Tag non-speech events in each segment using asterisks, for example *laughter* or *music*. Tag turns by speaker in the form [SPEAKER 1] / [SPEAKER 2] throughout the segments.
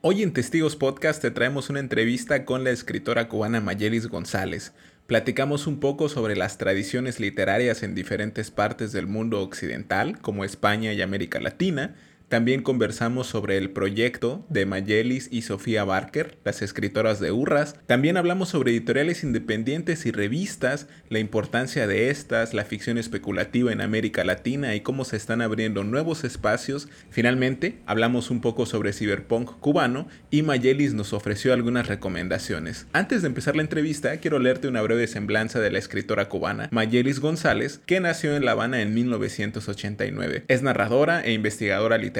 [SPEAKER 1] Hoy en Testigos Podcast te traemos una entrevista con la escritora cubana Mayelis González. Platicamos un poco sobre las tradiciones literarias en diferentes partes del mundo occidental, como España y América Latina, también conversamos sobre el proyecto de Mayelis y Sofía Barker, las escritoras de Urras. También hablamos sobre editoriales independientes y revistas, la importancia de estas, la ficción especulativa en América Latina y cómo se están abriendo nuevos espacios. Finalmente, hablamos un poco sobre cyberpunk cubano y Mayelis nos ofreció algunas recomendaciones. Antes de empezar la entrevista, quiero leerte una breve semblanza de la escritora cubana Mayelis González, que nació en La Habana en 1989. Es narradora e investigadora literaria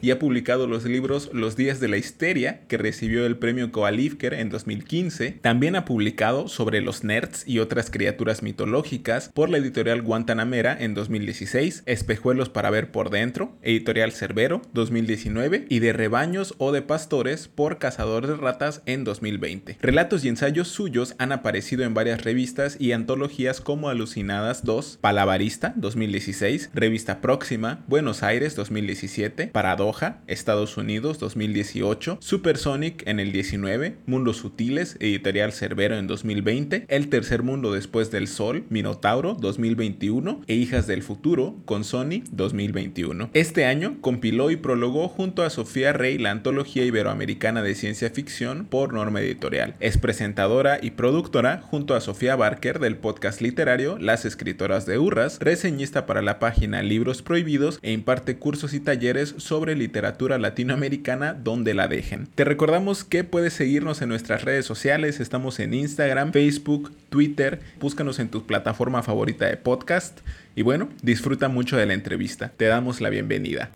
[SPEAKER 1] y ha publicado los libros Los días de la histeria, que recibió el premio Koalivker en 2015. También ha publicado sobre los nerds y otras criaturas mitológicas por la editorial Guantanamera en 2016, Espejuelos para ver por dentro, editorial Cerbero 2019 y de rebaños o de pastores por Cazador de ratas en 2020. Relatos y ensayos suyos han aparecido en varias revistas y antologías como Alucinadas 2, Palabarista 2016, Revista Próxima, Buenos Aires 2017, Paradoja, Estados Unidos 2018, Supersonic en el 19, Mundos Sutiles, Editorial Cerbero en 2020, El Tercer Mundo Después del Sol, Minotauro 2021 e Hijas del Futuro con Sony 2021. Este año compiló y prologó junto a Sofía Rey la antología iberoamericana de ciencia ficción por Norma Editorial. Es presentadora y productora junto a Sofía Barker del podcast literario Las Escritoras de Urras, reseñista para la página Libros Prohibidos e imparte cursos y talleres sobre literatura latinoamericana donde la dejen. Te recordamos que puedes seguirnos en nuestras redes sociales, estamos en Instagram, Facebook, Twitter, búscanos en tu plataforma favorita de podcast y bueno, disfruta mucho de la entrevista. Te damos la bienvenida.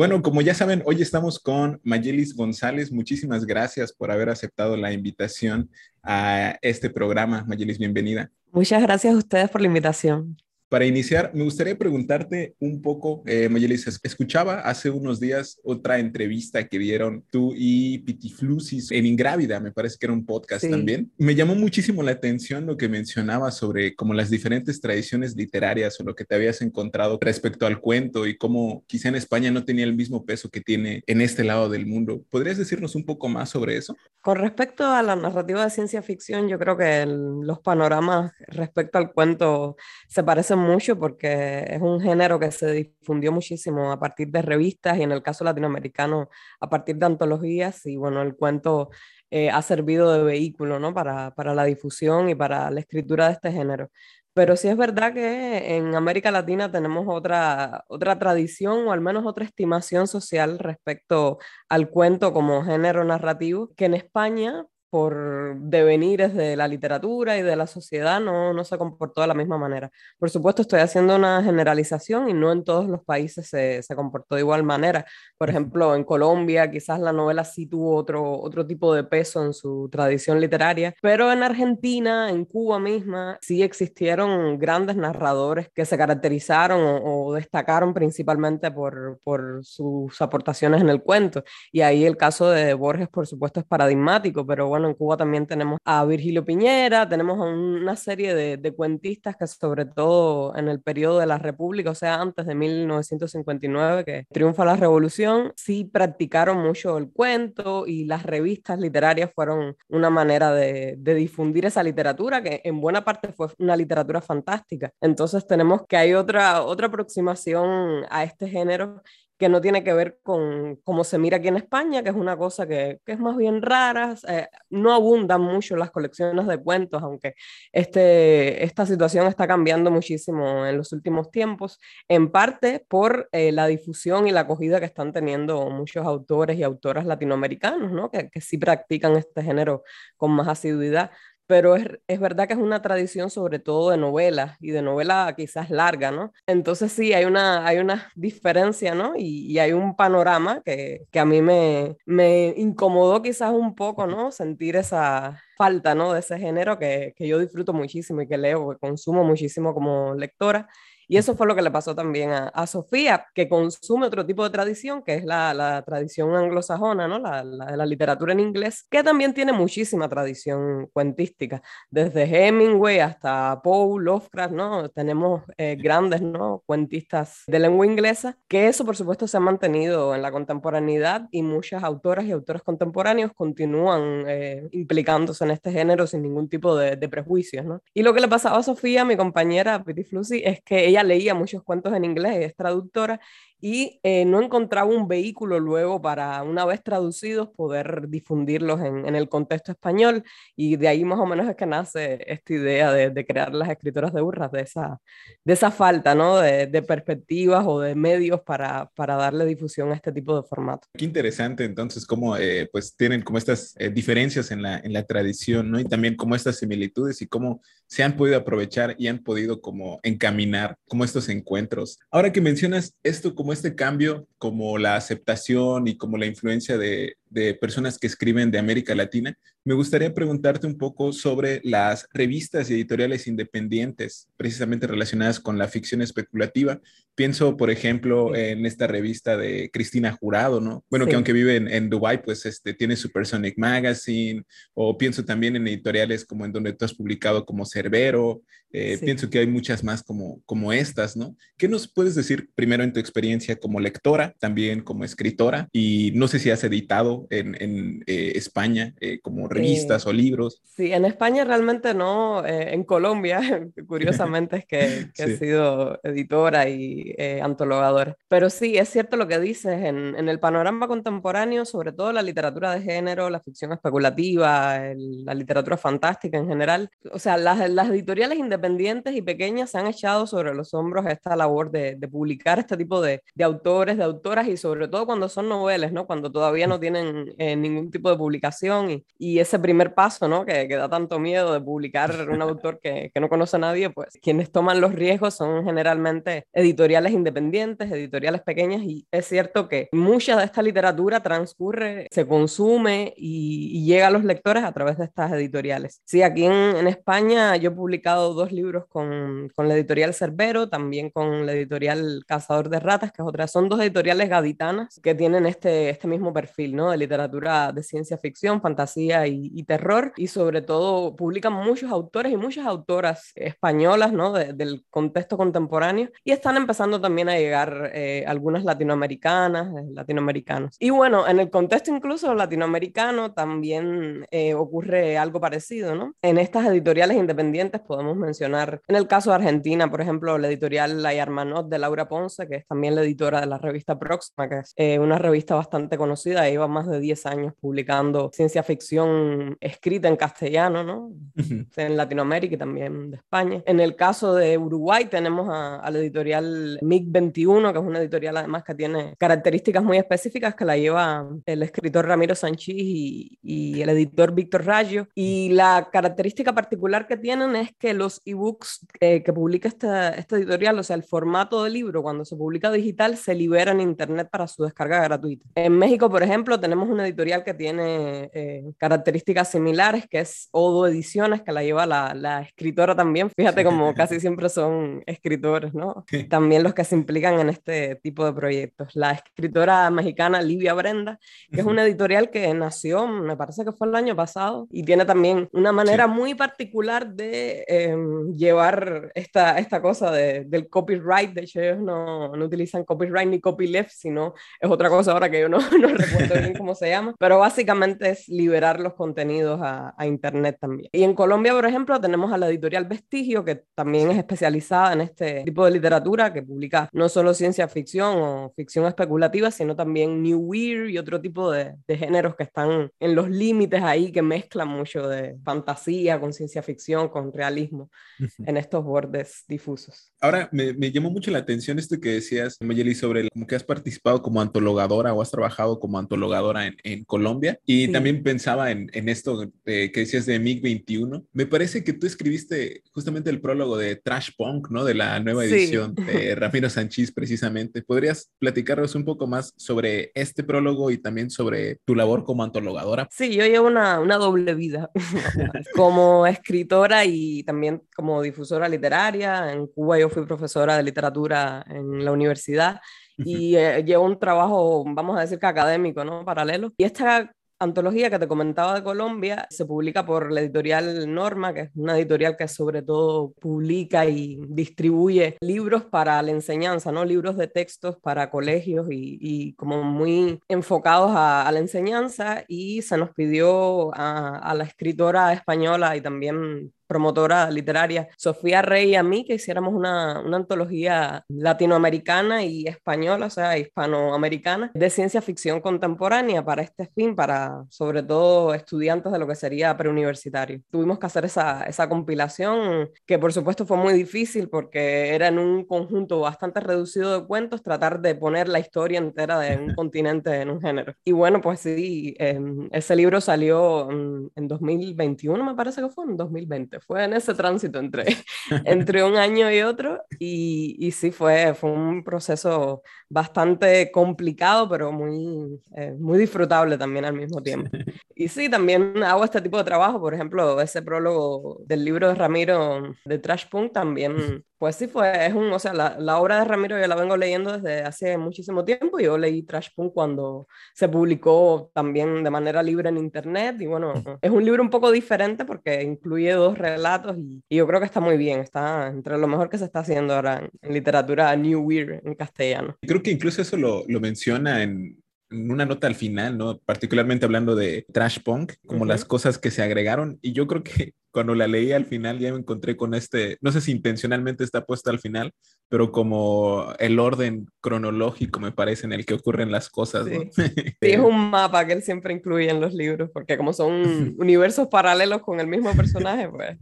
[SPEAKER 1] Bueno, como ya saben, hoy estamos con Mayelis González. Muchísimas gracias por haber aceptado la invitación a este programa. Mayelis, bienvenida.
[SPEAKER 2] Muchas gracias a ustedes por la invitación.
[SPEAKER 1] Para iniciar, me gustaría preguntarte un poco, eh, Mayelis, escuchaba hace unos días otra entrevista que dieron tú y Pitiflusis en Ingrávida, me parece que era un podcast también. Me llamó muchísimo la atención lo que mencionabas sobre como las diferentes tradiciones literarias o lo que te habías encontrado respecto al cuento y cómo quizá en España no tenía el mismo peso que tiene en este lado del mundo. ¿Podrías decirnos un poco más sobre eso?
[SPEAKER 2] Con respecto a la narrativa de ciencia ficción, yo creo que los panoramas respecto al cuento se parecen mucho porque es un género que se difundió muchísimo a partir de revistas y en el caso latinoamericano a partir de antologías y bueno, el cuento eh, ha servido de vehículo ¿no? para, para la difusión y para la escritura de este género. Pero sí es verdad que en América Latina tenemos otra, otra tradición o al menos otra estimación social respecto al cuento como género narrativo, que en España por devenires de la literatura y de la sociedad no, no se comportó de la misma manera. Por supuesto, estoy haciendo una generalización y no en todos los países se, se comportó de igual manera. Por ejemplo, en Colombia quizás la novela sí tuvo otro, otro tipo de peso en su tradición literaria, pero en Argentina, en Cuba misma, sí existieron grandes narradores que se caracterizaron o, o destacaron principalmente por, por sus aportaciones en el cuento. Y ahí el caso de Borges, por supuesto, es paradigmático, pero bueno, en Cuba también tenemos a Virgilio Piñera, tenemos a una serie de, cuentistas que sobre todo en el periodo de la República, o sea, antes de 1959, que triunfa la revolución, sí practicaron mucho el cuento y las revistas literarias fueron una manera de, de difundir esa literatura, que en buena parte fue una literatura fantástica. Entonces tenemos que hay otra, otra aproximación a este género que no tiene que ver con cómo se mira aquí en España, que es una cosa que, que es más bien rara. Eh, no abundan mucho las colecciones de cuentos, aunque este, esta situación está cambiando muchísimo en los últimos tiempos, en parte por eh, la difusión y la acogida que están teniendo muchos autores y autoras latinoamericanos, ¿no? que, que sí practican este género con más asiduidad pero es, es, verdad que es una tradición sobre todo de novelas y de novela quizás larga, ¿no? Entonces sí, hay una, hay una diferencia, ¿no? Y, y hay un panorama que, que a mí me, me, incomodó quizás un poco, ¿no? Sentir esa, falta, ¿no? De ese género que, que yo disfruto muchísimo y que leo, que consumo muchísimo como lectora. Y eso fue lo que le pasó también a, Sofía, que consume otro tipo de tradición, que es la, la tradición anglosajona, ¿no? La, la, la, literatura en inglés, que también tiene muchísima tradición cuentística, desde Hemingway hasta Poe, Lovecraft, ¿no? Tenemos eh, grandes, ¿no? Cuentistas de lengua inglesa, que eso por supuesto se ha mantenido en la contemporaneidad y muchas autoras y autores contemporáneos continúan eh, implicándose en este género sin ningún tipo de, de prejuicios, ¿no? Y lo que le pasaba a Sofía, mi compañera Piti Flussi, es que ella leía muchos cuentos en inglés, es traductora, y eh, no encontraba un vehículo luego para, una vez traducidos, poder difundirlos en, en, el contexto español. Y de ahí más o menos es que nace esta idea de, de crear las escritoras de burras, de esa, de esa falta ¿no? de, de perspectivas o de medios para, para, darle difusión a este tipo de formato.
[SPEAKER 1] Qué interesante entonces cómo eh, pues tienen como estas eh, diferencias en la, en la tradición, ¿no? Y también como estas similitudes y cómo se han podido aprovechar y han podido como encaminar como estos encuentros. Ahora que mencionas esto como este cambio, como la aceptación y como la influencia de, de personas que escriben de América Latina, me gustaría preguntarte un poco sobre las revistas y editoriales independientes, precisamente relacionadas con la ficción especulativa. Pienso, por ejemplo, en esta revista de Cristina Jurado, ¿no? Bueno, sí. que aunque vive en, en Dubái, pues este, tiene Supersonic Magazine, o pienso también en editoriales como en donde tú has publicado como Cerbero, eh, sí. pienso que hay muchas más como, como estas, ¿no? ¿Qué nos puedes decir primero en tu experiencia como lectora, también como escritora? Y no sé si has editado en, en eh, España eh, como revistas o libros.
[SPEAKER 2] Sí, en España realmente no, eh, en Colombia, *laughs* curiosamente es que, que sí. he sido editora y eh, antologadora. Pero sí, es cierto lo que dices, en, en, el panorama contemporáneo, sobre todo la literatura de género, la ficción especulativa, el, la literatura fantástica en general, o sea, las, las, editoriales independientes y pequeñas se han echado sobre los hombros esta labor de, de publicar este tipo de, de, autores, de autoras y sobre todo cuando son noveles, ¿no? Cuando todavía no tienen eh, ningún tipo de publicación y, y ese primer paso, ¿no? Que, que, da tanto miedo de publicar un *laughs* autor que, que, no conoce a nadie, pues quienes toman los riesgos son generalmente editoriales independientes, editoriales pequeñas, y es cierto que mucha de esta literatura transcurre, se consume y, y llega a los lectores a través de estas editoriales. Sí, aquí en, en España yo he publicado dos libros con, con, la editorial Cerbero, también con la editorial Cazador de Ratas, que es otra, son dos editoriales gaditanas que tienen este, este mismo perfil, ¿no? De literatura de ciencia ficción, fantasía y, y terror, y sobre todo publican muchos autores y muchas autoras españolas, ¿no? De, del contexto contemporáneo, y están empezando también a llegar eh, algunas latinoamericanas, eh, latinoamericanos. Y bueno, en el contexto incluso latinoamericano también eh, ocurre algo parecido, ¿no? En estas editoriales independientes podemos mencionar, en el caso de Argentina, por ejemplo, la editorial La Hermanot de Laura Ponce, que es también la editora de la revista Próxima, que es eh, una revista bastante conocida, lleva más de 10 años publicando ciencia ficción escrita en castellano, ¿no? Uh -huh. En Latinoamérica y también de España. En el caso de Uruguay tenemos a, a la editorial MIG 21, que es una editorial además que tiene características muy específicas que la lleva el escritor Ramiro Sanchís y, y el editor Víctor Rayo. Y la característica particular que tienen es que los ebooks eh, que publica esta, esta editorial, o sea, el formato del libro cuando se publica digital, se libera en Internet para su descarga gratuita. En México, por ejemplo, tenemos una editorial que tiene eh, características similares, que es Odo Ediciones, que la lleva la, la escritora también. Fíjate como *laughs* casi siempre son escritores, ¿no? También los que se implican en este tipo de proyectos. La escritora mexicana Livia Brenda, que es una editorial que nació, me parece que fue el año pasado, y tiene también una manera sí. muy particular de eh, llevar esta, esta cosa de, del copyright. De hecho, ellos no, no, utilizan copyright ni copyleft, sino es otra cosa ahora que yo no, *laughs* no recuerdo bien *laughs* cómo se llama, pero básicamente es liberar los contenidos a, a, Internet también. Y en Colombia, por ejemplo, tenemos a la editorial Vestigio, que también es especializada en este tipo de literatura, que publica no solo ciencia ficción o ficción especulativa, sino también New Weird y otro tipo de, de géneros que están en los límites ahí, que mezclan mucho de fantasía con ciencia ficción, con realismo, uh -huh. en estos bordes difusos.
[SPEAKER 1] Ahora, me, me, llamó mucho la atención esto que decías, Mayeli, sobre el, como que has participado como antologadora o has trabajado como antologadora embajadora en, en Colombia. Y también pensaba en, en esto que decías de MiG-21. Me parece que tú escribiste justamente el prólogo de Trash Punk, ¿no? De la nueva edición de *laughs* Ramiro Sánchez, precisamente. ¿Podrías platicarnos un poco más sobre este prólogo y también sobre tu labor como antologadora?
[SPEAKER 2] Sí, yo llevo una, una doble vida *laughs* como escritora y también como difusora literaria. En Cuba yo fui profesora de literatura en la universidad y eh, un trabajo, vamos a decir que académico, ¿no? Paralelo. Y esta antología que te comentaba de Colombia se publica por la editorial Norma, que es una editorial que sobre todo publica y distribuye libros para la enseñanza, ¿no? Libros de textos para colegios y, como muy enfocados a, la enseñanza y se nos pidió a la escritora española y también promotora literaria, Sofía Rey y a mí, que hiciéramos una, una antología latinoamericana y española, o sea, hispanoamericana, de ciencia ficción contemporánea para este fin, para sobre todo estudiantes de lo que sería preuniversitario. Tuvimos que hacer esa, esa compilación, que por supuesto fue muy difícil porque era en un conjunto bastante reducido de cuentos tratar de poner la historia entera de un *laughs* continente en un género. Y bueno, pues sí, em, ese libro salió en, en 2021, me parece que fue, en 2020 fue en ese tránsito entre, *laughs* entre un año y otro y, y sí fue, fue un proceso bastante complicado, pero muy, eh, muy disfrutable también al mismo tiempo. *laughs* Y sí, también hago este tipo de trabajo, por ejemplo, ese prólogo del libro de Ramiro de Trash Punk también pues sí, fue, es un, o sea, la, la, obra de Ramiro yo la vengo leyendo desde hace muchísimo tiempo. Yo leí Trash Punk cuando se publicó también de manera libre en internet. Y bueno, es un libro un poco diferente porque incluye dos relatos y, y yo creo que está muy bien. Está entre lo mejor que se está haciendo ahora en, literatura New Weird en castellano.
[SPEAKER 1] Creo que incluso eso lo, lo menciona en, en una nota al final, ¿no? Particularmente hablando de Trash Punk, como las cosas que se agregaron. Y yo creo que cuando la leí al final ya me encontré con este, no sé si intencionalmente está puesta al final, pero como el orden cronológico me parece en el que ocurren las cosas.
[SPEAKER 2] Sí, *laughs* sí es un mapa que él siempre incluye en los libros, porque como son *laughs* universos paralelos con el mismo personaje, pues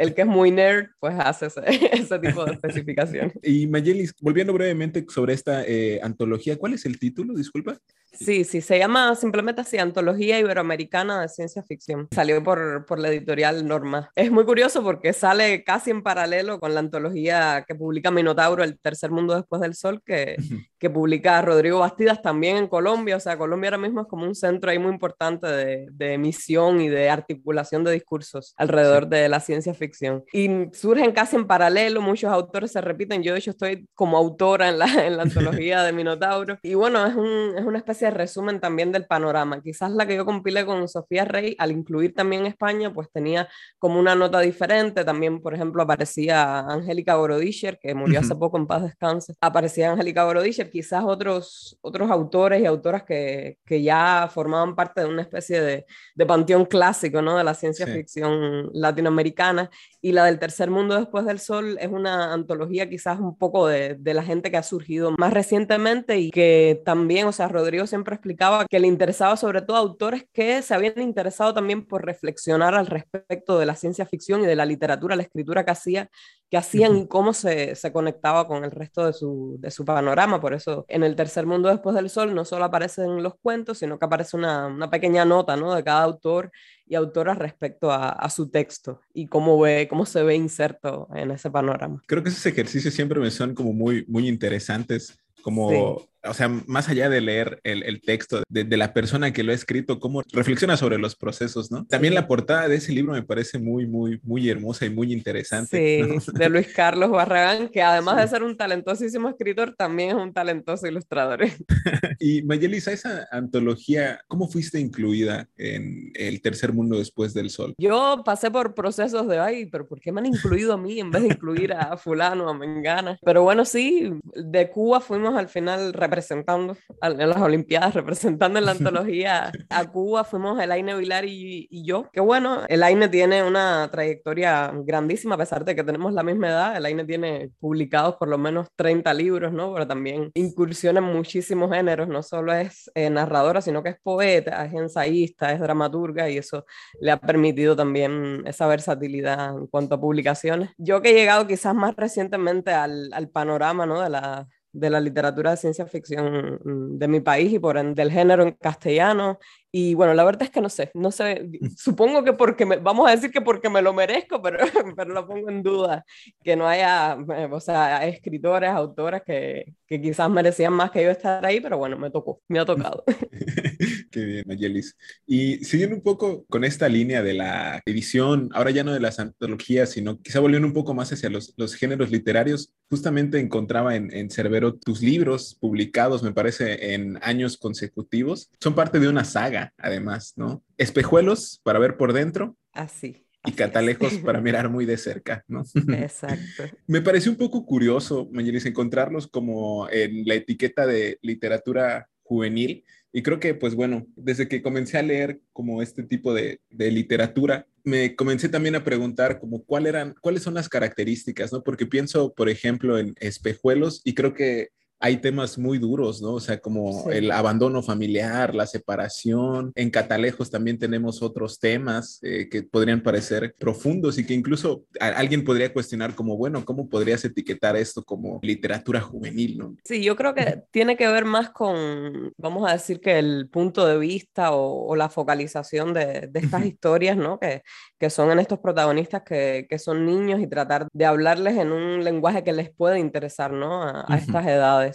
[SPEAKER 2] el que es muy nerd, pues hace ese, *laughs* tipo de especificación.
[SPEAKER 1] Y Mayelis, volviendo brevemente sobre esta eh, antología, ¿cuál es el título? Disculpa.
[SPEAKER 2] Sí, sí, se llama simplemente así, Antología Iberoamericana de Ciencia Ficción. Salió por, por la editorial Norma. Es muy curioso porque sale casi en paralelo con la antología que publica Minotauro, El Tercer Mundo Después del Sol, que, que publica Rodrigo Bastidas también en Colombia. O sea, Colombia ahora mismo es como un centro ahí muy importante de, de emisión y de articulación de discursos alrededor de la ciencia ficción. Y surgen casi en paralelo, muchos autores se repiten. Yo, de hecho, estoy como autora en la, en la *laughs* antología de Minotauro. Y bueno, es, un, es una especie de resumen también del panorama. Quizás la que yo compilé con Sofía Rey, al incluir también España, pues tenía como una nota diferente. También, por ejemplo, aparecía Angélica Borodischer, que murió hace poco en paz descanse. Aparecía Angélica Borodischer, quizás otros, otros autores y autoras que, que ya formaban parte de una especie de, de panteón clásico, ¿no? De la ciencia ficción latinoamericana. Y la del tercer mundo después del sol es una antología quizás un poco de, de la gente que ha surgido más recientemente y que también, o sea, Rodrigo siempre explicaba que le interesaba sobre todo a autores que se habían interesado también por reflexionar al respecto de la ciencia ficción y de la literatura, la escritura que, hacía, que hacían y cómo se, se conectaba con el resto de su, de su, panorama. Por eso en el tercer mundo después del sol no solo aparecen los cuentos, sino que aparece una, una pequeña nota ¿no? de cada autor y autora respecto a, a, su texto y cómo, ve, cómo se ve inserto en ese panorama.
[SPEAKER 1] Creo que esos ejercicios siempre me son como muy, muy interesantes, como o sea, más allá de leer el, el texto de, de, la persona que lo ha escrito, cómo reflexiona sobre los procesos, ¿no? También la portada de ese libro me parece muy, muy, muy hermosa y muy interesante.
[SPEAKER 2] Sí, de Luis Carlos Barragán, que además sí. de ser un talentosísimo escritor, también es un talentoso ilustrador. *laughs* *laughs*
[SPEAKER 1] y Mayelisa, esa antología, ¿cómo fuiste incluida en El Tercer Mundo Después del Sol?
[SPEAKER 2] Yo pasé por procesos de, ay, pero ¿por qué me han incluido a mí en vez de incluir a fulano, a Mengana? Pero bueno, sí, de Cuba fuimos al final representando en las Olimpiadas, representando en la *laughs* antología a Cuba, fuimos Elaine Vilar y, y, yo. Que bueno, Elaine tiene una trayectoria grandísima, a pesar de que tenemos la misma edad. Elaine tiene publicados por lo menos 30 libros, ¿no? Pero también incursiona en muchísimos géneros, no solo es eh, narradora, sino que es poeta, es ensayista, es dramaturga y eso le ha permitido también esa versatilidad en cuanto a publicaciones. Yo que he llegado quizás más recientemente al, al panorama, ¿no? De la de la literatura de ciencia ficción mm, de mi país y por ende del género en castellano. Y bueno, la verdad es que no sé, no sé, supongo que porque me, vamos a decir que porque me lo merezco, pero, *laughs* pero lo pongo en duda, que no haya, eh, o sea, escritores, autoras que, que quizás merecían más que yo estar ahí, pero bueno, me tocó, me ha *laughs* tocado. *laughs*
[SPEAKER 1] Qué bien, Mayelis. Y siguiendo un poco con esta línea de la edición, ahora ya no de las antologías, sino quizá volviendo un poco más hacia los, los géneros literarios, justamente encontraba en, en Cerbero tus libros publicados, me parece, en años consecutivos. Son parte de una saga, además, ¿no? Espejuelos para ver por dentro.
[SPEAKER 2] Así.
[SPEAKER 1] y catalejos para *laughs* mirar muy de cerca, ¿no?
[SPEAKER 2] Exacto. *laughs*
[SPEAKER 1] Me pareció un poco curioso, Mayelis, encontrarlos como en la etiqueta de literatura juvenil y creo que, pues bueno, desde que comencé a leer como este tipo de, de, literatura, me comencé también a preguntar como cuál eran, cuáles son las características, ¿no? Porque pienso, por ejemplo, en espejuelos y creo que hay temas muy duros, ¿no? O sea, como sí. el abandono familiar, la separación. En Catalejos también tenemos otros temas eh, que podrían parecer profundos y que incluso alguien podría cuestionar como, bueno, ¿cómo podrías etiquetar esto como literatura juvenil, ¿no?
[SPEAKER 2] Sí, yo creo que tiene que ver más con, vamos a decir que el punto de vista o, o la focalización de, de estas historias, ¿no? Que, que son en estos protagonistas que, que, son niños y tratar de hablarles en un lenguaje que les puede interesar, ¿no? A, a estas edades.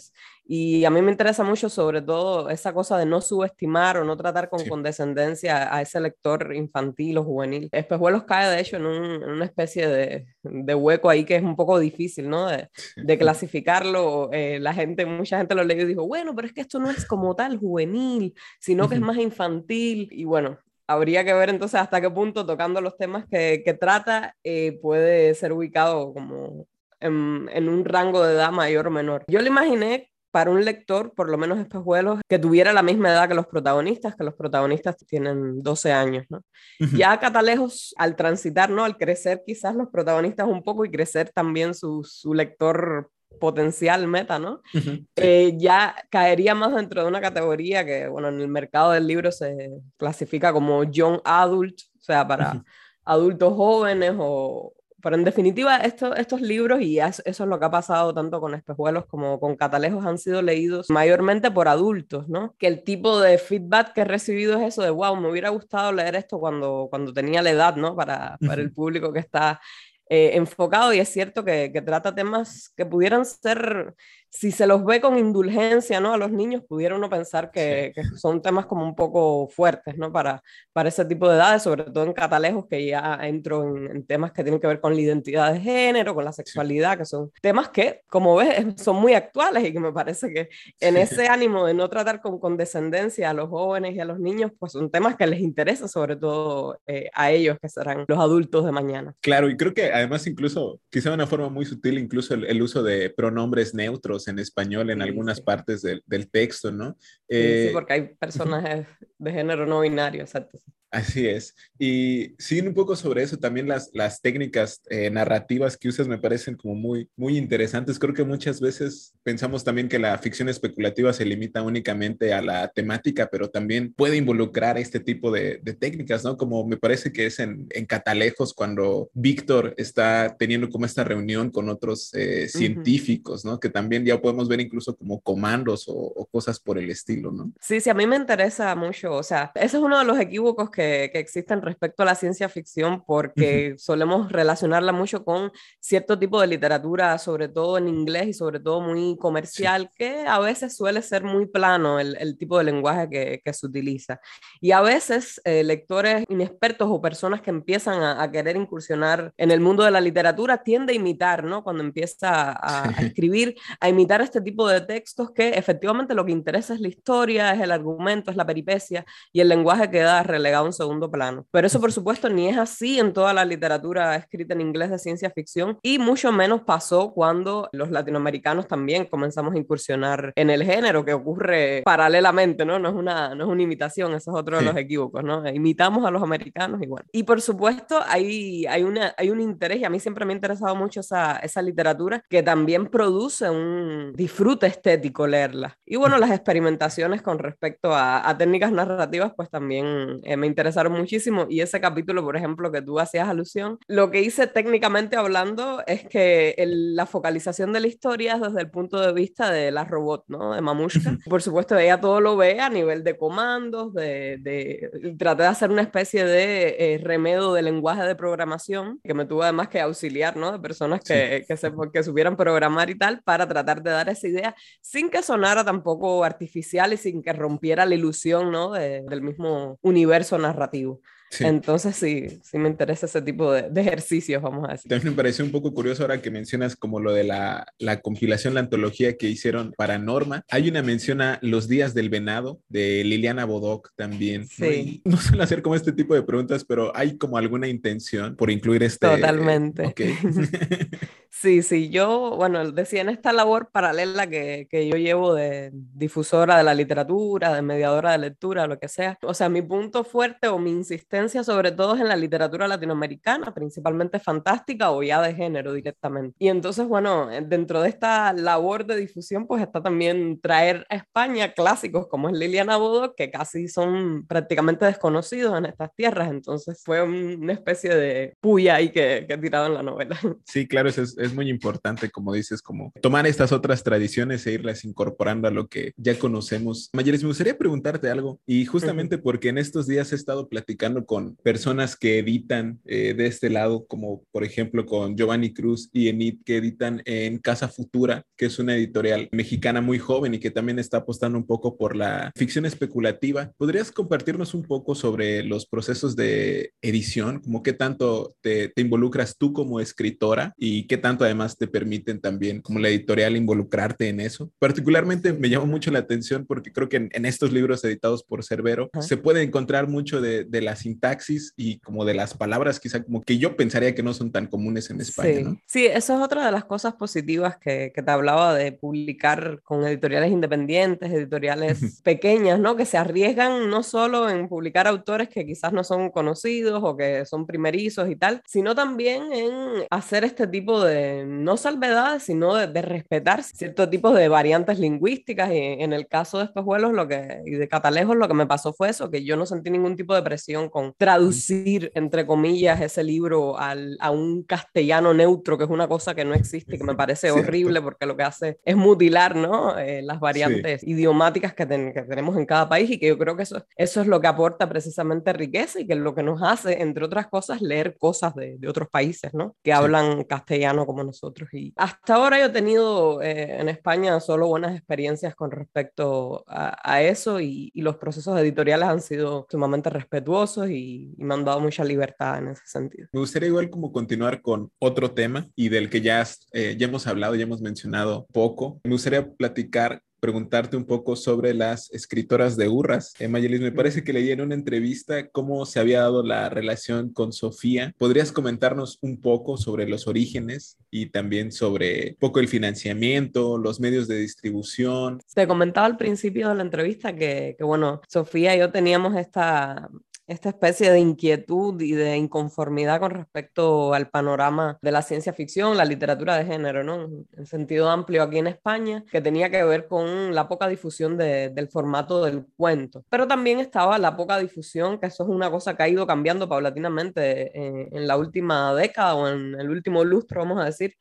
[SPEAKER 2] Y a mí me interesa mucho sobre todo esa cosa de no subestimar o no tratar con sí. condescendencia a ese lector infantil o juvenil. Espejuelos cae de hecho en, un, en una especie de, de, hueco ahí que es un poco difícil, ¿no? De, de clasificarlo. Eh, la gente, mucha gente lo leyó y dijo, bueno, pero es que esto no es como tal juvenil, sino que es más infantil. Y bueno, habría que ver entonces hasta qué punto tocando los temas que, que trata eh, puede ser ubicado como en, en, un rango de edad mayor o menor. Yo le imaginé para un lector, por lo menos espejuelos, que tuviera la misma edad que los protagonistas, que los protagonistas tienen 12 años, ¿no? Uh -huh. Ya Catalejos, al transitar, ¿no? Al crecer quizás los protagonistas un poco y crecer también su, su lector potencial meta, ¿no? Uh -huh, eh, ya caería más dentro de una categoría que, bueno, en el mercado del libro se clasifica como young adult, o sea, para uh -huh. adultos jóvenes o, pero en definitiva, esto, estos libros, y eso es lo que ha pasado tanto con Espejuelos como con Catalejos, han sido leídos mayormente por adultos, ¿no? Que el tipo de feedback que he recibido es eso de, wow, me hubiera gustado leer esto cuando, cuando tenía la edad, ¿no? Para, para el público que está eh, enfocado y es cierto que, que, trata temas que pudieran ser si se los ve con indulgencia ¿no? a los niños, pudiera uno pensar que, sí. que, son temas como un poco fuertes ¿no? para, para ese tipo de edades, sobre todo en catalejos, que ya entro en, en, temas que tienen que ver con la identidad de género, con la sexualidad, sí. que son temas que, como ves, son muy actuales y que me parece que en sí. ese ánimo de no tratar con condescendencia a los jóvenes y a los niños, pues son temas que les interesa sobre todo eh, a ellos, que serán los adultos de mañana.
[SPEAKER 1] Claro, y creo que además incluso, quizá de una forma muy sutil, incluso el, el uso de pronombres neutros en español en sí, algunas sí. partes del, del, texto, ¿no?
[SPEAKER 2] Eh, sí, porque hay personajes de género no binario, exacto.
[SPEAKER 1] Así es. Y siguen un poco sobre eso, también las, las técnicas eh, narrativas que usas me parecen como muy, muy interesantes. Creo que muchas veces pensamos también que la ficción especulativa se limita únicamente a la temática, pero también puede involucrar este tipo de, de técnicas, ¿no? Como me parece que es en, en Catalejos cuando Víctor está teniendo como esta reunión con otros eh, científicos. ¿no? Que también ya podemos ver incluso como comandos o, o, cosas por el estilo, ¿no?
[SPEAKER 2] Sí, sí, a mí me interesa mucho, o sea, ese es uno de los equívocos que que, existen respecto a la ciencia ficción porque uh -huh. solemos relacionarla mucho con cierto tipo de literatura, sobre todo en inglés y sobre todo muy comercial, sí. que a veces suele ser muy plano el, el tipo de lenguaje que, que, se utiliza. Y a veces eh, lectores inexpertos o personas que empiezan a, a, querer incursionar en el mundo de la literatura tiende a imitar, ¿no? Cuando empieza a, a *laughs* escribir, a imitar este tipo de textos que efectivamente lo que interesa es la historia, es el argumento, es la peripecia y el lenguaje queda relegado un segundo plano. Pero eso, por supuesto, ni es así en toda la literatura escrita en inglés de ciencia ficción y mucho menos pasó cuando los latinoamericanos también comenzamos a incursionar en el género, que ocurre paralelamente, ¿no? No es una, no es una imitación, eso es otro sí. de los equívocos, ¿no? Imitamos a los americanos y bueno. Y por supuesto, hay, hay, una, hay un interés, y a mí siempre me ha interesado mucho esa, esa literatura, que también produce un disfrute estético leerla. Y bueno, las experimentaciones con respecto a, a técnicas narrativas, pues también eh, me interesaron muchísimo y ese capítulo, por ejemplo, que tú hacías alusión, lo que hice técnicamente hablando es que la focalización de la historia es desde el punto de vista de la robot, ¿no? De Mamushka. Por supuesto, ella todo lo ve a nivel de comandos, de, de... traté de hacer una especie de eh, remedio de lenguaje de programación, que me tuvo además que auxiliar, ¿no? De personas que, que, se, que supieran programar y tal, para tratar de dar esa idea sin que sonara tampoco artificial y sin que rompiera la ilusión, ¿no? del mismo universo narrativo. Entonces sí, sí me interesa ese tipo de, ejercicios, vamos a decir.
[SPEAKER 1] También me pareció un poco curioso ahora que mencionas como lo de la, la, compilación, la antología que hicieron para Norma. Hay una mención a Los días del venado de Liliana Bodoc también. Sí. No, suelo hacer como este tipo de preguntas, pero hay como alguna intención por incluir este...
[SPEAKER 2] Totalmente. *laughs* *laughs* Sí, sí, yo, bueno, decía en esta labor paralela que, que, yo llevo de difusora de la literatura, de mediadora de lectura, lo que sea. O sea, mi punto fuerte o mi insistencia sobre todo en la literatura latinoamericana, principalmente fantástica o ya de género directamente. Y entonces, bueno, eh, dentro de esta labor de difusión, pues está también traer a España clásicos como es Liliana Bodo, que casi son prácticamente desconocidos en estas tierras. Entonces fue una especie de puya ahí que, que he tirado en la novela. *laughs*
[SPEAKER 1] Sí, claro, eso es es muy importante, como dices, como tomar estas otras tradiciones e irlas incorporando a lo que ya conocemos. Mayeres, me gustaría preguntarte algo, y justamente porque en estos días he estado platicando con personas que editan eh, de este lado, como por ejemplo con Giovanni Cruz y Enid, que editan en Casa Futura, que es una editorial mexicana muy joven y que también está apostando un poco por la ficción especulativa. ¿Podrías compartirnos un poco sobre los procesos de edición? Como qué tanto te, te involucras tú como escritora y qué tanto además te permiten también como la editorial involucrarte en eso. Particularmente me llama mucho la atención porque creo que en, estos libros editados por Cerbero se puede encontrar mucho de, de, la sintaxis y como de las palabras quizá como que yo pensaría que no son tan comunes en España.
[SPEAKER 2] Sí,
[SPEAKER 1] ¿no?
[SPEAKER 2] sí eso es otra de las cosas positivas que, que te hablaba de publicar con editoriales independientes, editoriales pequeñas, ¿no? Que se arriesgan no solo en publicar autores que quizás no son conocidos o que son primerizos y tal, sino también en hacer este tipo de no salvedades, sino de, respetar ciertos tipos de variantes lingüísticas. Y en el caso de Espejuelos lo que, y de Catalejos, lo que me pasó fue eso, que yo no sentí ningún tipo de presión con traducir, entre comillas, ese libro al, a un castellano neutro, que es una cosa que no existe, que me *laughs* parece horrible porque lo que hace es mutilar ¿no? Eh, las variantes idiomáticas que, que, tenemos en cada país y que yo creo que eso, eso es lo que aporta precisamente riqueza y que es lo que nos hace, entre otras cosas, leer cosas de, de otros países, ¿no? Que hablan castellano como nosotros. Y hasta ahora yo he tenido eh, en España solo buenas experiencias con respecto a, eso y, los procesos editoriales han sido sumamente respetuosos y, me han dado mucha libertad en ese sentido.
[SPEAKER 1] Me gustaría igual como continuar con otro tema y del que ya, eh, ya hemos hablado, ya hemos mencionado poco. Me gustaría platicar preguntarte un poco sobre las escritoras de Urras. Eh, Mayelis, me parece que leí en una entrevista cómo se había dado la relación con Sofía. ¿Podrías comentarnos un poco sobre los orígenes y también sobre un poco el financiamiento, los medios de distribución?
[SPEAKER 2] Te comentaba al principio de la entrevista que, que bueno, Sofía y yo teníamos esta esta especie de inquietud y de inconformidad con respecto al panorama de la ciencia ficción, la literatura de género, ¿no? En sentido amplio aquí en España, que tenía que ver con la poca difusión del formato del cuento. Pero también estaba la poca difusión, que eso es una cosa que ha ido cambiando paulatinamente en, en la última década o en el último lustro, vamos a decir,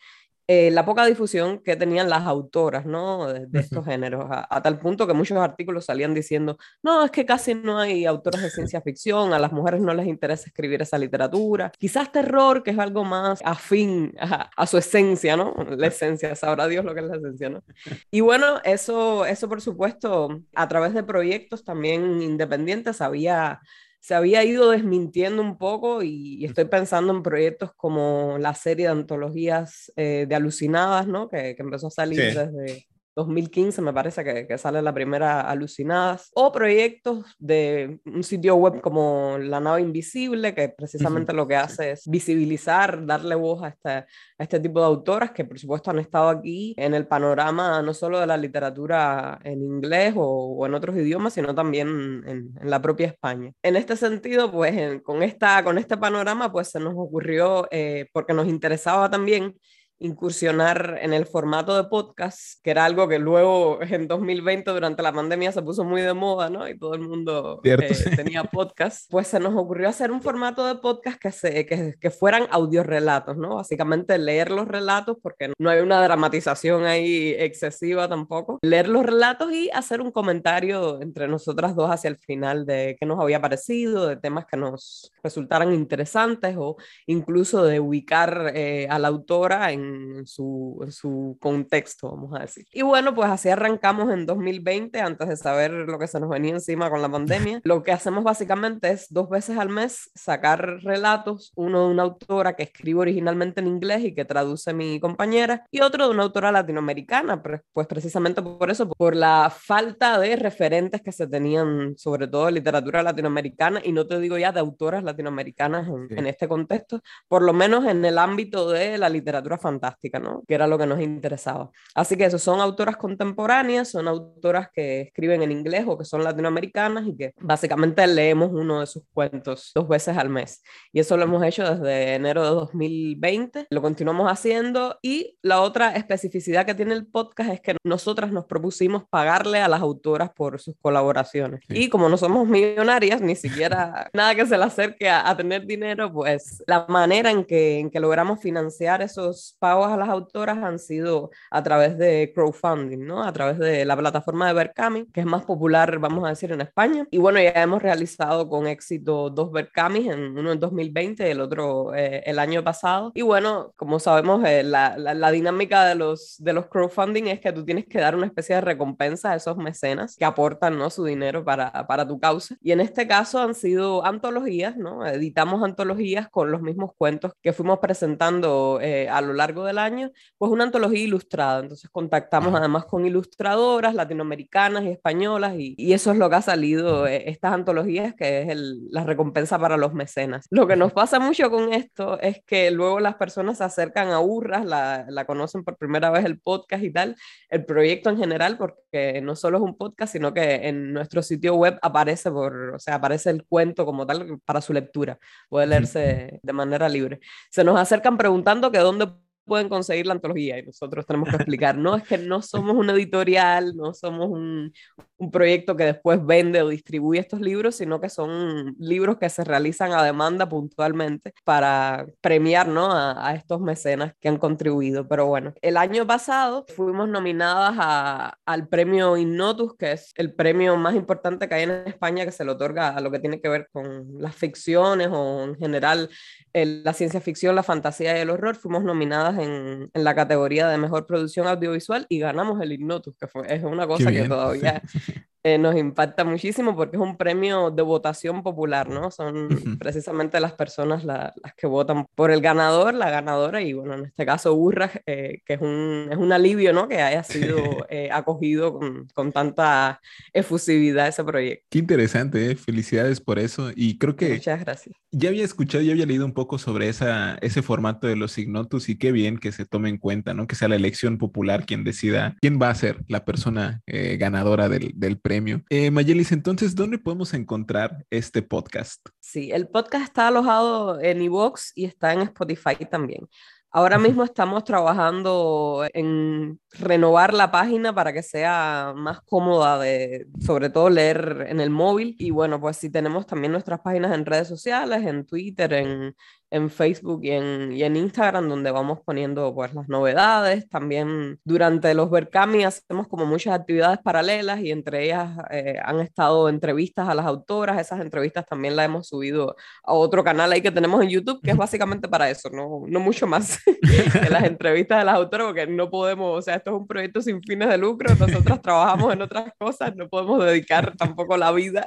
[SPEAKER 2] eh, la poca difusión que tenían las autoras ¿no? de, estos géneros, a, tal punto que muchos artículos salían diciendo, no, es que casi no hay autores de ciencia ficción, a las mujeres no les interesa escribir esa literatura, quizás terror, que es algo más afín a, a su esencia, ¿no? La esencia, sabrá Dios lo que es la esencia, ¿no? Y bueno, eso, eso por supuesto, a través de proyectos también independientes había se había ido desmintiendo un poco y, estoy pensando en proyectos como la serie de antologías eh, de Alucinadas, ¿no? Que, que empezó a salir desde, 2015 me parece que, que, sale la primera Alucinadas, o proyectos de un sitio web como La Nave Invisible, que precisamente lo que hace es visibilizar, darle voz a este, a este tipo de autoras que por supuesto han estado aquí en el panorama no solo de la literatura en inglés o, o en otros idiomas, sino también en, en, la propia España. En este sentido, pues con, esta, con este panorama, pues se nos ocurrió, eh, porque nos interesaba también incursionar en el formato de podcast, que era algo que luego en 2020 durante la pandemia se puso muy de moda, ¿no? Y todo el mundo eh, tenía *laughs* podcast. Pues se nos ocurrió hacer un formato de podcast que, se, que, que fueran audiorelatos, ¿no? Básicamente leer los relatos, porque no hay una dramatización ahí excesiva tampoco. Leer los relatos y hacer un comentario entre nosotras dos hacia el final de qué nos había parecido, de temas que nos resultaran interesantes o incluso de ubicar eh, a la autora en su, en su contexto, vamos a decir. Y bueno, pues así arrancamos en 2020, antes de saber lo que se nos venía encima con la pandemia. Lo que hacemos básicamente es dos veces al mes sacar relatos, uno de una autora que escribe originalmente en inglés y que traduce mi compañera, y otro de una autora latinoamericana, pues precisamente por eso, por la falta de referentes que se tenían, sobre todo en literatura latinoamericana, y no te digo ya de autoras latinoamericanas en, en este contexto, por lo menos en el ámbito de la literatura fantástica, ¿no? Que era lo que nos interesaba. Así que eso, son autoras contemporáneas, son autoras que escriben en inglés o que son latinoamericanas y que básicamente leemos uno de sus cuentos dos veces al mes. Y eso lo hemos hecho desde enero de 2020, lo continuamos haciendo y la otra especificidad que tiene el podcast es que nosotras nos propusimos pagarle a las autoras por sus colaboraciones. Y como no somos millonarias, ni siquiera *laughs* nada que se le acerque a, a tener dinero, pues la manera en que, en que logramos financiar esos pagos a las autoras han sido a través de crowdfunding, ¿no? A través de la plataforma de Berkami, que es más popular, vamos a decir, en España. Y bueno, ya hemos realizado con éxito dos Berkamis, en, uno en 2020 y el otro eh, el año pasado. Y bueno, como sabemos, eh, la, la, dinámica de los, de los crowdfunding es que tú tienes que dar una especie de recompensa a esos mecenas que aportan, ¿no? Su dinero para, para tu causa. Y en este caso han sido antologías, ¿no? Editamos antologías con los mismos cuentos que fuimos presentando eh, a lo largo del año, pues una antología ilustrada. Entonces contactamos además con ilustradoras latinoamericanas y españolas y, y, eso es lo que ha salido, eh, estas antologías, que es el, la recompensa para los mecenas. Lo que nos pasa mucho con esto es que luego las personas se acercan a Urras, la, la conocen por primera vez el podcast y tal, el proyecto en general, porque no solo es un podcast, sino que en nuestro sitio web aparece por, o sea, aparece el cuento como tal para su lectura. Puede leerse de manera libre. Se nos acercan preguntando que dónde pueden conseguir la antología y nosotros tenemos que explicar, no, es que no somos una editorial, no somos un, un, proyecto que después vende o distribuye estos libros, sino que son libros que se realizan a demanda puntualmente para premiar ¿no? a, a estos mecenas que han contribuido. Pero bueno, el año pasado fuimos nominadas a, al premio Innotus, que es el premio más importante que hay en España que se le otorga a lo que tiene que ver con las ficciones o en general la ciencia ficción, la fantasía y el horror. Fuimos nominadas en, en, la categoría de mejor producción audiovisual y ganamos el Ignotus, que fue, es una cosa que todavía *laughs* eh, nos impacta muchísimo porque es un premio de votación popular, ¿no? Son precisamente las personas las que votan por el ganador, la ganadora, y bueno, en este caso Urra, eh, que es un, es un alivio, ¿no? Que haya sido *laughs* eh, acogido con, con, tanta efusividad ese proyecto.
[SPEAKER 1] Qué interesante, ¿eh? felicidades por eso. Y creo que...
[SPEAKER 2] Muchas gracias.
[SPEAKER 1] Ya había escuchado, ya había leído un poco sobre esa, ese formato de los Ignotus y qué bien que se tome en cuenta, ¿no? Que sea la elección popular quien decida quién va a ser la persona ganadora del, del premio premio. Eh, Mayelis, entonces, ¿dónde podemos encontrar este podcast?
[SPEAKER 2] Sí, el podcast está alojado en iVoox y está en Spotify también. Ahora mismo estamos trabajando en renovar la página para que sea más cómoda de, sobre todo leer en el móvil. Y bueno, pues sí tenemos también nuestras páginas en redes sociales, en Twitter, en, en Facebook y en, y en, Instagram, donde vamos poniendo pues las novedades. También durante los Berkami hacemos como muchas actividades paralelas y entre ellas eh, han estado entrevistas a las autoras. Esas entrevistas también las hemos subido a otro canal ahí que tenemos en YouTube, que es básicamente para eso, no, no mucho más *laughs* que las entrevistas de las autoras, porque no podemos, o sea, esto es un proyecto sin fines de lucro, nosotros trabajamos en otras cosas, no podemos dedicar tampoco la vida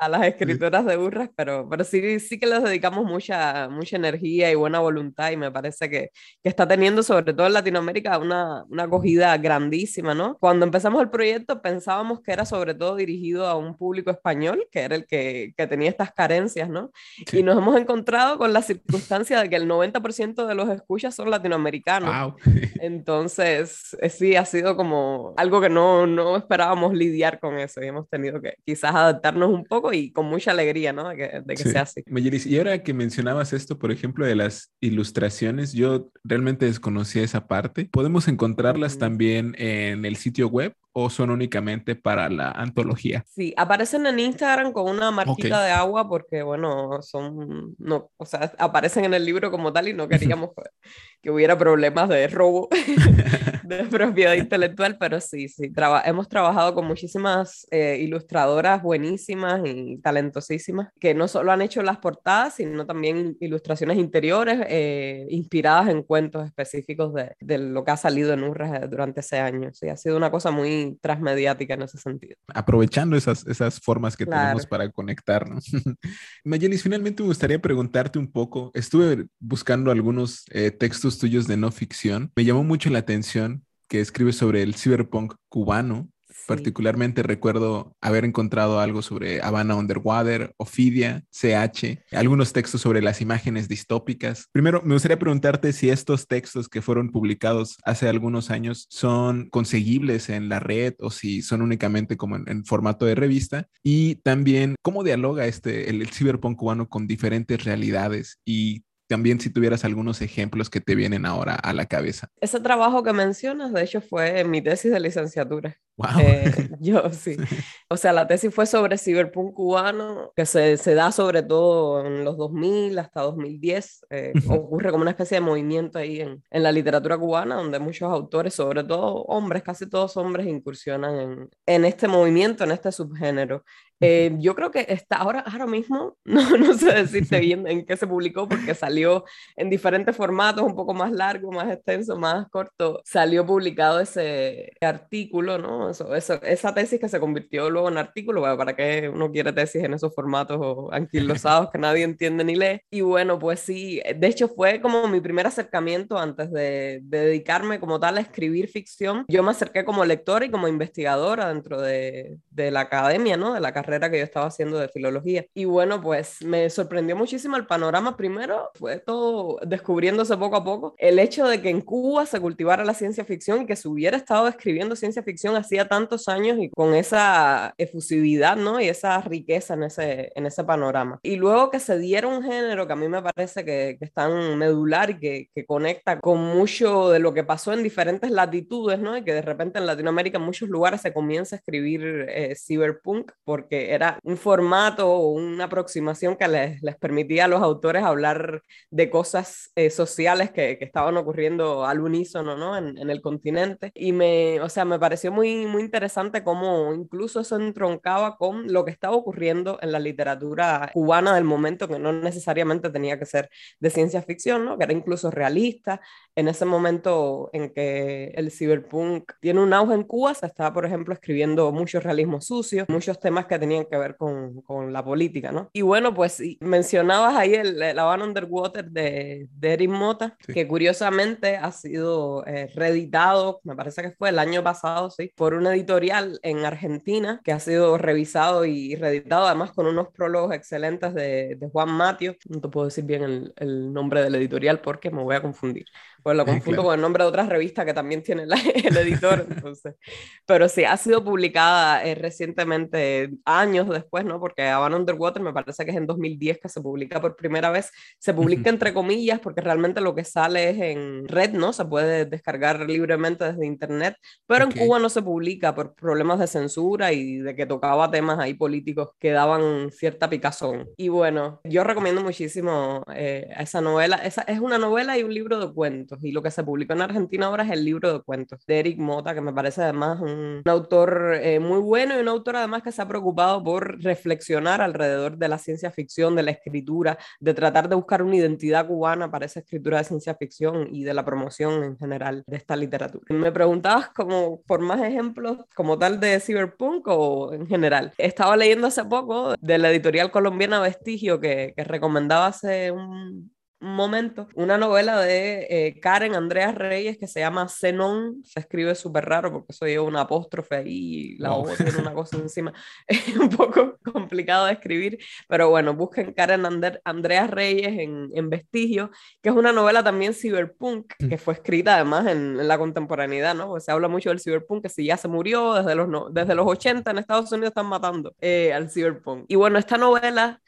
[SPEAKER 2] a las escritoras de burras, pero, pero sí, sí que les dedicamos mucha, mucha energía y buena voluntad y me parece que, que está teniendo, sobre todo en Latinoamérica, una, una, acogida grandísima, ¿no? Cuando empezamos el proyecto pensábamos que era sobre todo dirigido a un público español, que era el que, que tenía estas carencias, ¿no? Sí. Y nos hemos encontrado con la circunstancia de que el 90% de los escuchas son latinoamericanos. Wow. *laughs* Entonces, eh, sí, ha sido como algo que no, no esperábamos lidiar con eso y hemos tenido que quizás adaptarnos un poco poco y con mucha alegría, ¿no? De que, de que sea así.
[SPEAKER 1] y ahora que mencionabas esto, por ejemplo, de las ilustraciones, yo realmente desconocía esa parte. ¿Podemos encontrarlas también en el sitio web o son únicamente para la antología?
[SPEAKER 2] Sí, aparecen en Instagram con una marquita de agua porque, bueno, son, no, o sea, aparecen en el libro como tal y no queríamos que hubiera problemas de robo *laughs* de *laughs* propiedad intelectual, pero sí, sí, hemos trabajado con muchísimas eh, ilustradoras buenísimas y talentosísimas que no solo han hecho las portadas, sino también ilustraciones interiores eh, inspiradas en cuentos específicos de, de, lo que ha salido en Urras durante ese año. Sí, ha sido una cosa muy transmediática en ese sentido.
[SPEAKER 1] Aprovechando esas, esas formas que tenemos para conectarnos. *laughs* Mayelis, finalmente me gustaría preguntarte un poco, estuve buscando algunos eh, textos tuyos de no ficción, me llamó mucho la atención que escribes sobre el cyberpunk cubano Particularmente recuerdo haber encontrado algo sobre Havana Underwater, Ophidia, CH, algunos textos sobre las imágenes distópicas. Primero, me gustaría preguntarte si estos textos que fueron publicados hace algunos años son conseguibles en la red o si son únicamente como en, formato de revista. Y también, ¿cómo dialoga este, el, el cyberpunk cubano con diferentes realidades y también si tuvieras algunos ejemplos que te vienen ahora a la cabeza.
[SPEAKER 2] Ese trabajo que mencionas, de hecho, fue mi tesis de licenciatura. Wow. Eh, *laughs* yo sí. O sea, la tesis fue sobre ciberpunk cubano, que se, se da sobre todo en los 2000 hasta 2010. Eh, ocurre como una especie de movimiento ahí en, en, la literatura cubana, donde muchos autores, sobre todo hombres, casi todos hombres, incursionan en, en este movimiento, en este subgénero. Eh, yo creo que está ahora, ahora mismo, *laughs* no, no sé decirte *laughs* bien en qué se publicó porque salió en diferentes formatos, un poco más largo, más extenso, más corto. Salió publicado ese artículo, ¿no? Eso, esa tesis que se convirtió luego en artículo, ¿para qué uno quiere tesis en esos formatos anquilosados que nadie entiende ni lee? Y bueno, pues sí, de hecho fue como mi primer acercamiento antes de, de dedicarme como tal a escribir ficción. Yo me acerqué como lectora y como investigadora dentro de, de la academia, ¿no? De la carrera que yo estaba haciendo de filología. Y bueno, pues me sorprendió muchísimo el panorama. Primero, fue todo descubriéndose poco a poco. El hecho de que en Cuba se cultivara la ciencia ficción y que se hubiera estado escribiendo ciencia ficción hacía tantos años y con esa efusividad, ¿no? Y esa riqueza en ese, en ese panorama. Y luego que se diera un género que a mí me parece que, que es tan medular y que, que conecta con mucho de lo que pasó en diferentes latitudes, ¿no? Y que de repente en Latinoamérica en muchos lugares se comienza a escribir eh, cyberpunk porque era un formato o una aproximación que les, les, permitía a los autores hablar de cosas eh, sociales que, que, estaban ocurriendo al unísono ¿no? En, en, el continente. Y me, o sea, me pareció muy, muy interesante cómo incluso eso entroncaba con lo que estaba ocurriendo en la literatura cubana del momento, que no necesariamente tenía que ser de ciencia ficción, ¿no? que era incluso realista. En ese momento en que el cyberpunk tiene un auge en Cuba, se estaba, por ejemplo, escribiendo mucho realismo sucio, muchos temas que tenían que ver con, con la política, ¿no? Y bueno, pues mencionabas ahí el, la Van Underwater de, de Eric Mota, que curiosamente ha sido eh, reeditado, me parece que fue el año pasado, sí, por una editorial en Argentina, que ha sido revisado y reeditado, además con unos prólogos excelentes de, de Juan Matio. No te puedo decir bien el, nombre del editorial porque me voy a confundir pues lo confundo con el nombre de otra revista que también tiene *laughs* el editor, entonces. Pero sí, ha sido publicada eh, recientemente, años después, ¿no? Porque Havana Underwater me parece que es en 2010 que se publica por primera vez. Se publica entre comillas porque realmente lo que sale es en red, ¿no? Se puede descargar libremente desde internet, pero en Cuba no se publica por problemas de censura y de que tocaba temas ahí políticos que daban cierta picazón. Y bueno, yo recomiendo muchísimo eh, esa novela. Esa es una novela y un libro de cuentos y lo que se publicó en Argentina ahora es el libro de cuentos de Eric Mota, que me parece además un, autor eh, muy bueno y un autor además que se ha preocupado por reflexionar alrededor de la ciencia ficción, de la escritura, de tratar de buscar una identidad cubana para esa escritura de ciencia ficción y de la promoción en general de esta literatura. Me preguntabas como por más ejemplos como tal de cyberpunk o en general. Estaba leyendo hace poco de la editorial colombiana Vestigio que, que recomendaba hace un, momento, una novela de eh, Karen Andrea Reyes que se llama Zenón, se escribe súper raro porque soy un apóstrofe ahí, la O tiene una *laughs* cosa encima, *laughs* es un poco complicado de escribir, pero bueno, busquen Karen Andrea Reyes en, en Vestigio, que es una novela también cyberpunk, que fue escrita además en, la contemporaneidad, ¿no? Porque se habla mucho del cyberpunk, que si ya se murió desde los, no, desde los 80 en Estados Unidos están matando eh, al cyberpunk. Y bueno, esta novela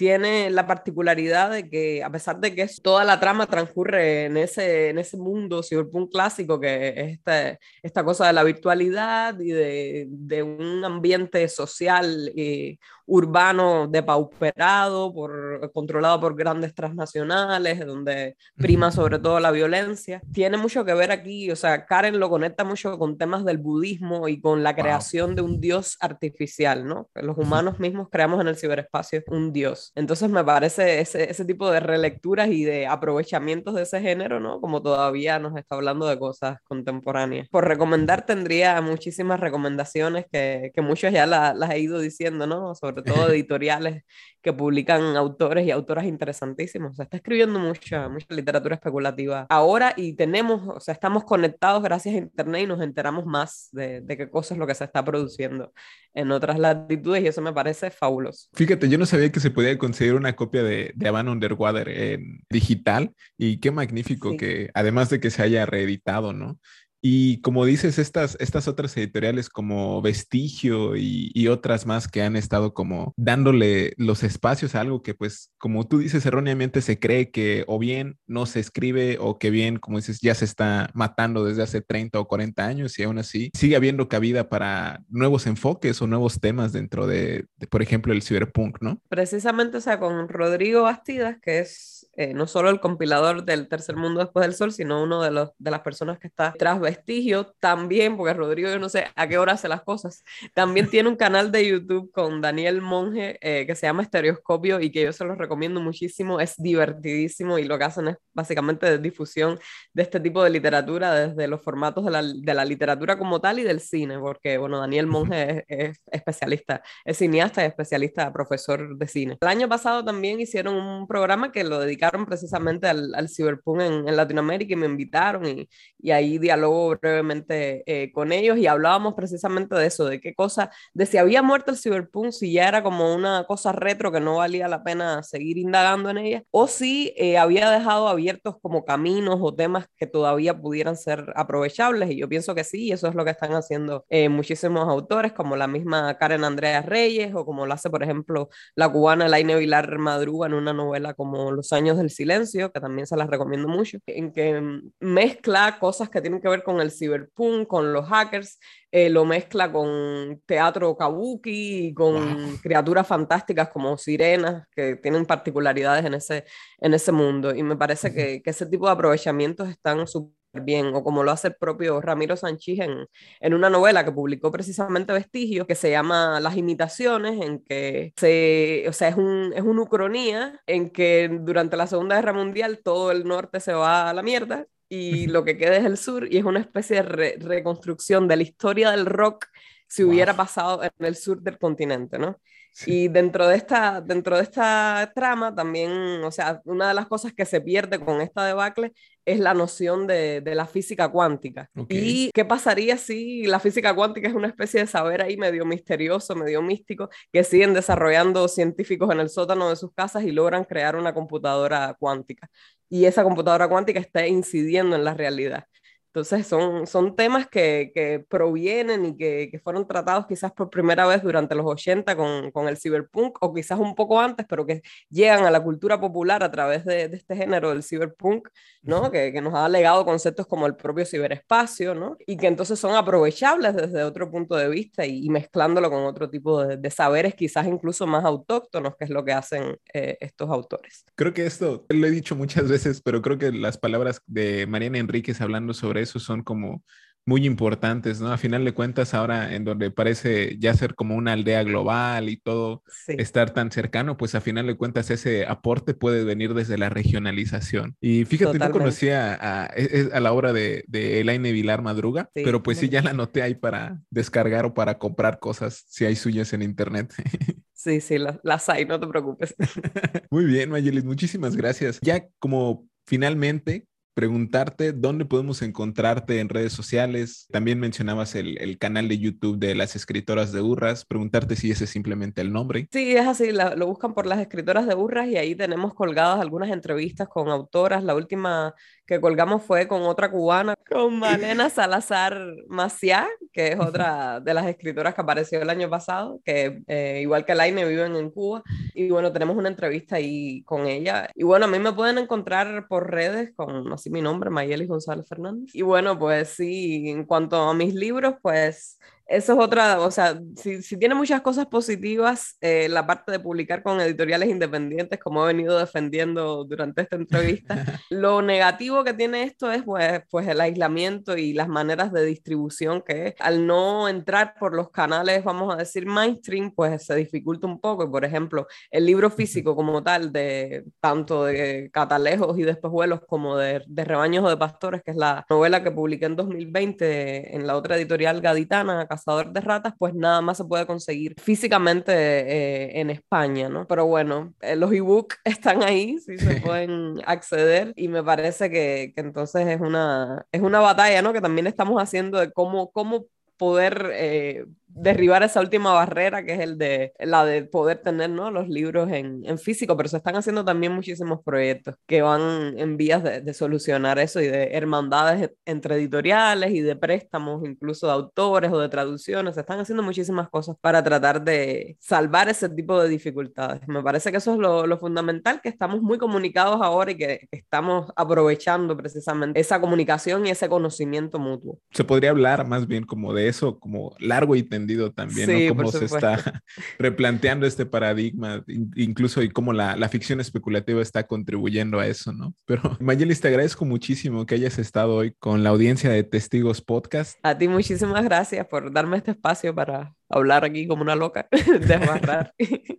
[SPEAKER 2] tiene la particularidad de que, a pesar de que toda la trama transcurre en ese, en ese mundo cyberpunk clásico, que es este, esta cosa de la virtualidad y de, de un ambiente social y urbano depauperado, por, controlado por grandes transnacionales, donde prima sobre todo la violencia, tiene mucho que ver aquí, o sea, Karen lo conecta mucho con temas del budismo y con la creación de un dios artificial, ¿no? Los humanos mismos creamos en el ciberespacio un dios. Entonces me parece ese, ese, tipo de relecturas y de aprovechamientos de ese género, ¿no? Como todavía nos está hablando de cosas contemporáneas. Por recomendar tendría muchísimas recomendaciones que, que muchos ya las he ido diciendo, ¿no? Sobre todo *laughs* editoriales que publican autores y autoras interesantísimos. Se está escribiendo mucha, mucha literatura especulativa ahora y tenemos, o sea, estamos conectados gracias a Internet y nos enteramos más de, de qué cosas es lo que se está produciendo en otras latitudes y eso me parece fabuloso.
[SPEAKER 1] Fíjate, yo no sabía que se podía conseguir una copia de, de Avan Underwater en digital y qué magnífico que además de que se haya reeditado, ¿no? Y como dices, estas, estas otras editoriales como Vestigio y, otras más que han estado como dándole los espacios a algo que pues como tú dices erróneamente se cree que o bien no se escribe o que bien, como dices, ya se está matando desde hace 30 o 40 años y aún así sigue habiendo cabida para nuevos enfoques o nuevos temas dentro de, de por ejemplo, el cyberpunk, ¿no?
[SPEAKER 2] Precisamente, o sea, con Rodrigo Bastidas, que es eh, no solo el compilador del Tercer Mundo Después del Sol, sino uno de, los, de las personas que está tras Vestigio, también, porque Rodrigo yo no sé a qué hora hace las cosas, también tiene un canal de YouTube con Daniel Monge eh, que se llama Estereoscopio y que yo se los recomiendo muchísimo, es divertidísimo y lo que hacen es básicamente difusión de este tipo de literatura desde los formatos de la, de la literatura como tal y del cine, porque, bueno, Daniel Monge es, es especialista, es cineasta y especialista, profesor de cine. El año pasado también hicieron un programa que lo dedicaron precisamente al, al Cyberpunk en, Latinoamérica y me invitaron y, y ahí dialogo brevemente eh, con ellos y hablábamos precisamente de eso, de qué cosa, de si había muerto el Cyberpunk, si ya era como una cosa retro que no valía la pena seguir indagando en ella, o si eh, había dejado abiertos como caminos o temas que todavía pudieran ser aprovechables y yo pienso que sí, y eso es lo que están haciendo eh, muchísimos autores como la misma Karen Andrea Reyes o como lo hace por ejemplo la cubana Laine Vilar Madruga en una novela como Los años del Silencio, que también se las recomiendo mucho, en que mezcla cosas que tienen que ver con el cyberpunk, con los hackers, eh, lo mezcla con teatro kabuki y con criaturas fantásticas como sirenas, que tienen particularidades en ese, en ese mundo. Y me parece que, que ese tipo de aprovechamientos están súper bien, o como lo hace el propio Ramiro Sanchís en, en, una novela que publicó precisamente Vestigio, que se llama Las imitaciones, en que se, o sea, es, un, es una ucronía en que durante la Segunda Guerra Mundial todo el norte se va a la mierda y *laughs* lo que queda es el sur, y es una especie de reconstrucción de la historia del rock si hubiera pasado en el sur del continente, ¿no? Y dentro de, esta, dentro de esta trama también, o sea, una de las cosas que se pierde con esta debacle es la noción de, de la física cuántica. ¿Y qué pasaría si la física cuántica es una especie de saber ahí medio misterioso, medio místico, que siguen desarrollando científicos en el sótano de sus casas y logran crear una computadora cuántica? Y esa computadora cuántica está incidiendo en la realidad. Entonces son, son temas que, que provienen y que, que, fueron tratados quizás por primera vez durante los 80 con, con, el cyberpunk o quizás un poco antes, pero que llegan a la cultura popular a través de, de este género del cyberpunk, ¿no? Que, que, nos ha legado conceptos como el propio ciberespacio, ¿no? Y que entonces son aprovechables desde otro punto de vista y, y mezclándolo con otro tipo de, de, saberes quizás incluso más autóctonos, que es lo que hacen eh, estos autores.
[SPEAKER 1] Creo que esto lo he dicho muchas veces, pero creo que las palabras de Mariana Enríquez hablando sobre eso son como muy importantes, ¿no? A final de cuentas, ahora en donde parece ya ser como una aldea global y todo estar tan cercano, pues a final de cuentas ese aporte puede venir desde la regionalización. Y fíjate, no conocía a, e, e, a, la obra de, de Elaine Vilar Madruga, pero pues sí, ya la anoté ahí para descargar o para comprar cosas si hay suyas en internet. *laughs*
[SPEAKER 2] Sí, sí, las, hay, no te preocupes. *laughs*
[SPEAKER 1] Muy bien, Mayelis, muchísimas gracias. Ya como finalmente, preguntarte dónde podemos encontrarte en redes sociales. También mencionabas el, canal de YouTube de las escritoras de Urras. Preguntarte si ese es simplemente el nombre.
[SPEAKER 2] Sí, es así. lo buscan por las escritoras de Urras y ahí tenemos colgadas algunas entrevistas con autoras. La última que colgamos fue con otra cubana, con *laughs* Malena Salazar Maciá, que es otra de las escritoras que apareció el año pasado, que eh, igual que Laine viven en Cuba. Y bueno, tenemos una entrevista ahí con ella. Y bueno, a mí me pueden encontrar por redes con así mi nombre, Mayelis González Fernández. Y bueno, pues sí, en cuanto a mis libros, pues eso es otra, o sea, si, si tiene muchas cosas positivas, eh, la parte de publicar con editoriales independientes, como he venido defendiendo durante esta entrevista, *laughs* lo negativo que tiene esto es pues, pues el aislamiento y las maneras de distribución que al no entrar por los canales, vamos a decir, mainstream, pues se dificulta un poco. Y por ejemplo, el libro físico como tal, de tanto de Catalejos y después vuelos como de, de Rebaños o de Pastores, que es la novela que publiqué en 2020 en la otra editorial gaditana, cazador de ratas, pues nada más se puede conseguir físicamente eh, en España, ¿no? Pero bueno, eh, los ebooks *laughs* están ahí, sí se *laughs* pueden acceder y me parece que, que, entonces es una, es una batalla, ¿no? Que también estamos haciendo de cómo, cómo poder eh, derribar esa última barrera que es el de la de poder tener ¿no? los libros en, en, físico, pero se están haciendo también muchísimos proyectos que van en vías de, de, solucionar eso y de hermandades entre editoriales y de préstamos, incluso de autores o de traducciones. Se están haciendo muchísimas cosas para tratar de salvar ese tipo de dificultades. Me parece que eso es lo, lo fundamental, que estamos muy comunicados ahora y que estamos aprovechando precisamente esa comunicación y ese conocimiento mutuo.
[SPEAKER 1] Se podría hablar más bien como de eso, como largo y tendido también, ¿no? Cómo se está *laughs* replanteando este paradigma, incluso y cómo la, la, ficción especulativa está contribuyendo a eso, ¿no? Pero *laughs* Mayelis, te agradezco muchísimo que hayas estado hoy con la audiencia de Testigos Podcast.
[SPEAKER 2] A ti muchísimas gracias por darme este espacio para hablar aquí como una loca, *laughs* desbarrar.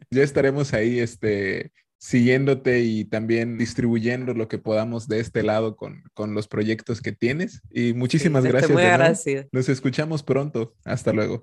[SPEAKER 1] ya estaremos ahí, este, siguiéndote y también distribuyendo lo que podamos de este lado con, con los proyectos que tienes. Y muchísimas gracias.
[SPEAKER 2] Muy agradecido.
[SPEAKER 1] Nos escuchamos pronto. Hasta luego.